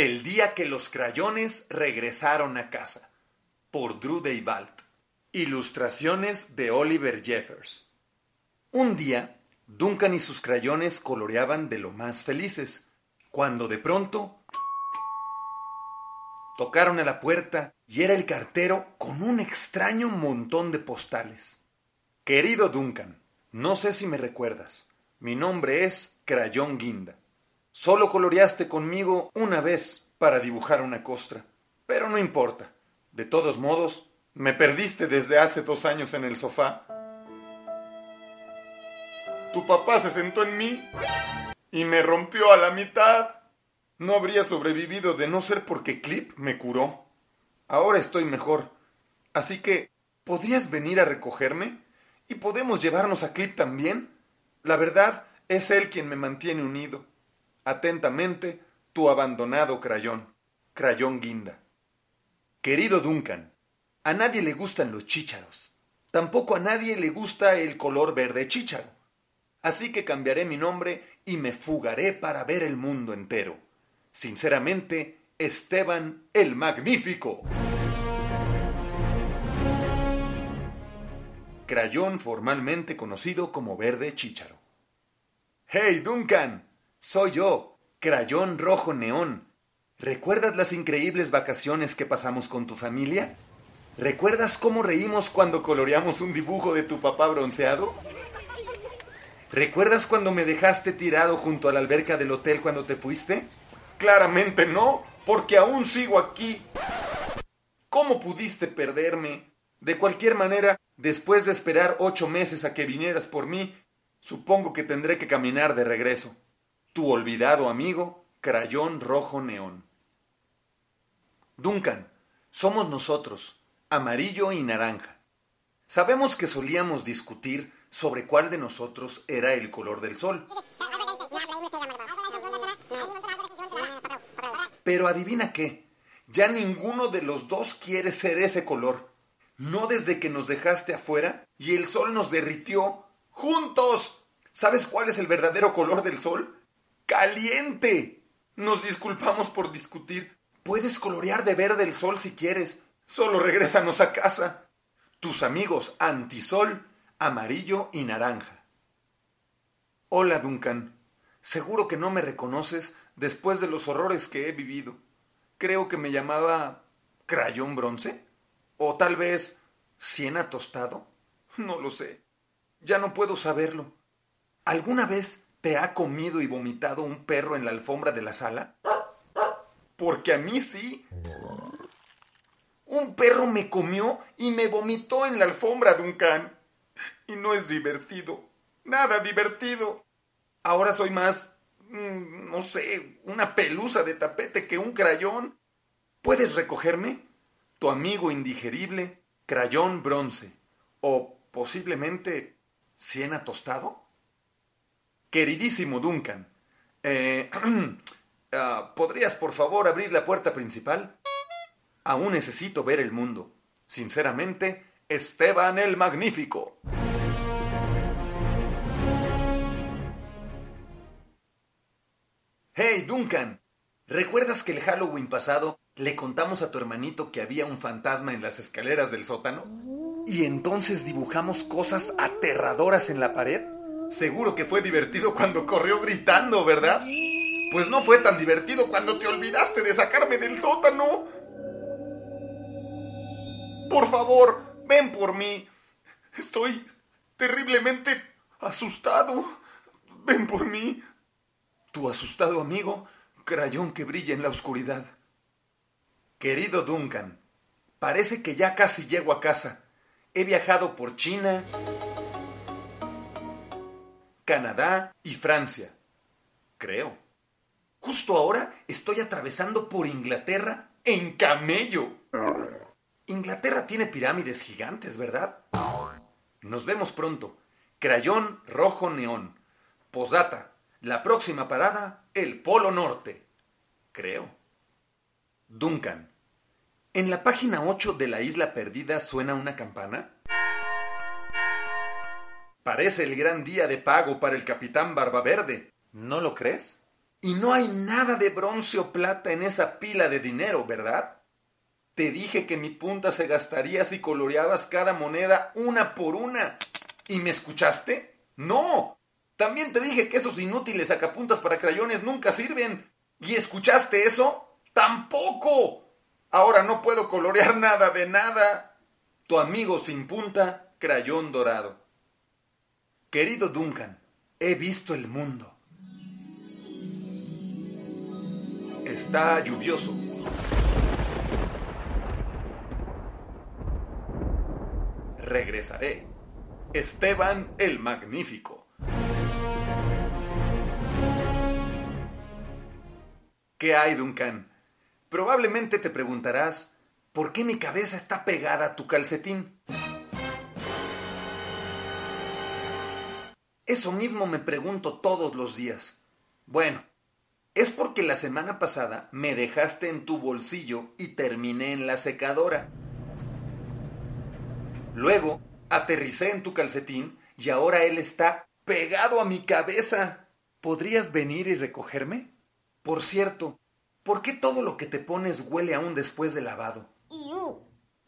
El día que los crayones regresaron a casa. Por Drew. Ilustraciones de Oliver Jeffers. Un día, Duncan y sus crayones coloreaban de lo más felices, cuando de pronto tocaron a la puerta y era el cartero con un extraño montón de postales. Querido Duncan, no sé si me recuerdas. Mi nombre es Crayón Guinda. Solo coloreaste conmigo una vez para dibujar una costra. Pero no importa. De todos modos, me perdiste desde hace dos años en el sofá. Tu papá se sentó en mí y me rompió a la mitad. No habría sobrevivido de no ser porque Clip me curó. Ahora estoy mejor. Así que, ¿podrías venir a recogerme? ¿Y podemos llevarnos a Clip también? La verdad, es él quien me mantiene unido. Atentamente, tu abandonado crayón, crayón guinda. Querido Duncan, a nadie le gustan los chícharos. Tampoco a nadie le gusta el color verde chícharo. Así que cambiaré mi nombre y me fugaré para ver el mundo entero. Sinceramente, Esteban el Magnífico. Crayón formalmente conocido como verde chícharo. ¡Hey, Duncan! Soy yo, Crayón Rojo Neón. ¿Recuerdas las increíbles vacaciones que pasamos con tu familia? ¿Recuerdas cómo reímos cuando coloreamos un dibujo de tu papá bronceado? ¿Recuerdas cuando me dejaste tirado junto a la alberca del hotel cuando te fuiste? Claramente no, porque aún sigo aquí. ¿Cómo pudiste perderme? De cualquier manera, después de esperar ocho meses a que vinieras por mí, supongo que tendré que caminar de regreso. Tu olvidado amigo, Crayón Rojo Neón. Duncan, somos nosotros, amarillo y naranja. Sabemos que solíamos discutir sobre cuál de nosotros era el color del sol. Pero adivina qué, ya ninguno de los dos quiere ser ese color. No desde que nos dejaste afuera y el sol nos derritió. ¡Juntos! ¿Sabes cuál es el verdadero color del sol? ¡Caliente! Nos disculpamos por discutir. Puedes colorear de verde el sol si quieres. Solo regrésanos a casa. Tus amigos antisol, amarillo y naranja. Hola, Duncan. Seguro que no me reconoces después de los horrores que he vivido. Creo que me llamaba crayón bronce. O tal vez siena tostado. No lo sé. Ya no puedo saberlo. ¿Alguna vez te ha comido y vomitado un perro en la alfombra de la sala? Porque a mí sí. Un perro me comió y me vomitó en la alfombra de un can. Y no es divertido. Nada divertido. Ahora soy más, mm, no sé, una pelusa de tapete que un crayón. ¿Puedes recogerme? Tu amigo indigerible, crayón bronce. O posiblemente siena tostado. Queridísimo Duncan, eh, ah, ¿podrías por favor abrir la puerta principal? Aún necesito ver el mundo. Sinceramente, Esteban el Magnífico. Hey, Duncan. ¿Recuerdas que el Halloween pasado le contamos a tu hermanito que había un fantasma en las escaleras del sótano? Y entonces dibujamos cosas aterradoras en la pared. Seguro que fue divertido cuando corrió gritando, ¿verdad? Pues no fue tan divertido cuando te olvidaste de sacarme del sótano. Por favor, ven por mí. Estoy terriblemente asustado. Ven por mí. Tu asustado amigo, crayón que brilla en la oscuridad. Querido Duncan, parece que ya casi llego a casa. He viajado por China, Canadá y Francia. Creo. Justo ahora estoy atravesando por Inglaterra en camello. Inglaterra tiene pirámides gigantes, ¿verdad? Nos vemos pronto. Crayón rojo neón. Posdata. La próxima parada, el Polo Norte. Creo. Duncan. ¿En la página 8 de la isla perdida suena una campana? Parece el gran día de pago para el capitán Barbaverde. ¿No lo crees? Y no hay nada de bronce o plata en esa pila de dinero, ¿verdad? Te dije que mi punta se gastaría si coloreabas cada moneda una por una. ¿Y me escuchaste? No. También te dije que esos inútiles sacapuntas para crayones nunca sirven. ¿Y escuchaste eso? Tampoco. Ahora no puedo colorear nada de nada. Tu amigo sin punta, crayón dorado. Querido Duncan, he visto el mundo. Está lluvioso. Regresaré. Esteban el Magnífico. ¿Qué hay, Duncan? Probablemente te preguntarás, ¿por qué mi cabeza está pegada a tu calcetín? Eso mismo me pregunto todos los días. Bueno, es porque la semana pasada me dejaste en tu bolsillo y terminé en la secadora. Luego aterricé en tu calcetín y ahora él está pegado a mi cabeza. ¿Podrías venir y recogerme? Por cierto, ¿por qué todo lo que te pones huele aún después de lavado?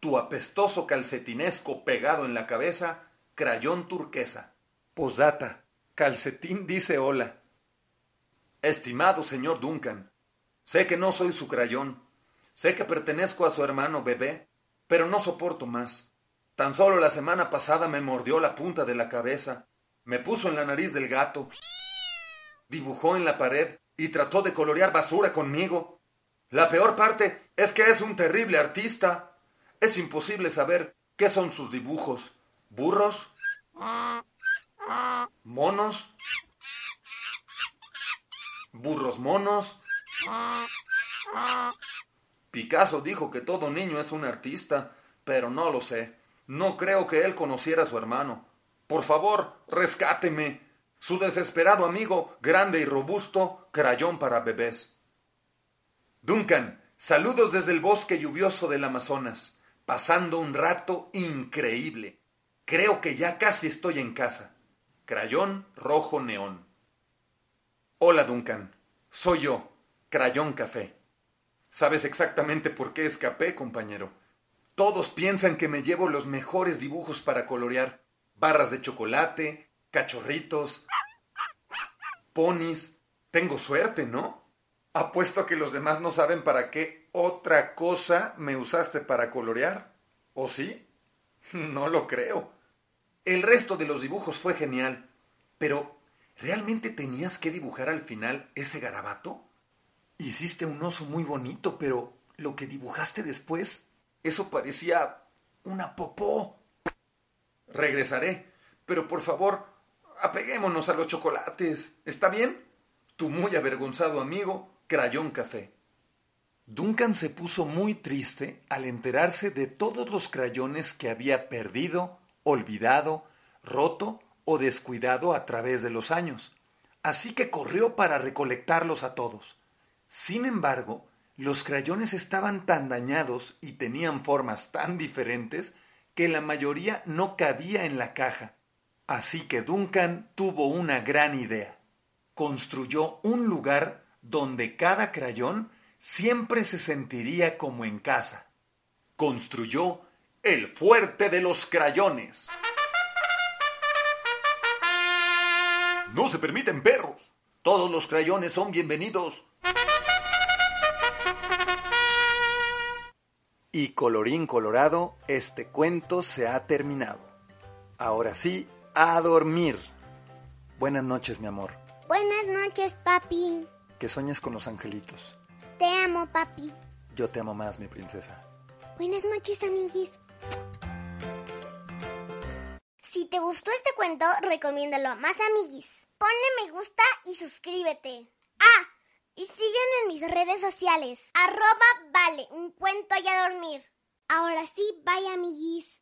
Tu apestoso calcetinesco pegado en la cabeza, crayón turquesa. Posdata, calcetín dice hola. Estimado señor Duncan, sé que no soy su crayón, sé que pertenezco a su hermano bebé, pero no soporto más. Tan solo la semana pasada me mordió la punta de la cabeza, me puso en la nariz del gato, dibujó en la pared y trató de colorear basura conmigo. La peor parte es que es un terrible artista. Es imposible saber qué son sus dibujos. ¿Burros? ¿Monos? burros monos. Picasso dijo que todo niño es un artista, pero no lo sé. No creo que él conociera a su hermano. Por favor, rescáteme. Su desesperado amigo, grande y robusto, crayón para bebés. Duncan, saludos desde el bosque lluvioso del Amazonas, pasando un rato increíble. Creo que ya casi estoy en casa. Crayón rojo neón. Hola Duncan, soy yo, Crayón Café. ¿Sabes exactamente por qué escapé, compañero? Todos piensan que me llevo los mejores dibujos para colorear. Barras de chocolate, cachorritos, ponis. Tengo suerte, ¿no? Apuesto a que los demás no saben para qué otra cosa me usaste para colorear. ¿O sí? No lo creo. El resto de los dibujos fue genial, pero ¿Realmente tenías que dibujar al final ese garabato? Hiciste un oso muy bonito, pero lo que dibujaste después, eso parecía una popó. Regresaré, pero por favor, apeguémonos a los chocolates. ¿Está bien? Tu muy avergonzado amigo, Crayón Café. Duncan se puso muy triste al enterarse de todos los crayones que había perdido, olvidado, roto o descuidado a través de los años, así que corrió para recolectarlos a todos. Sin embargo, los crayones estaban tan dañados y tenían formas tan diferentes que la mayoría no cabía en la caja. Así que Duncan tuvo una gran idea. Construyó un lugar donde cada crayón siempre se sentiría como en casa. Construyó el fuerte de los crayones. No se permiten perros. Todos los crayones son bienvenidos. Y colorín colorado, este cuento se ha terminado. Ahora sí, a dormir. Buenas noches, mi amor. Buenas noches, papi. Que sueñes con los angelitos. Te amo, papi. Yo te amo más, mi princesa. Buenas noches, amiguis. Si te gustó este cuento, recomiéndalo a más amiguis ponle me gusta y suscríbete. Ah, y sígueme en mis redes sociales. Arroba vale, un cuento y a dormir. Ahora sí, vaya amiguis.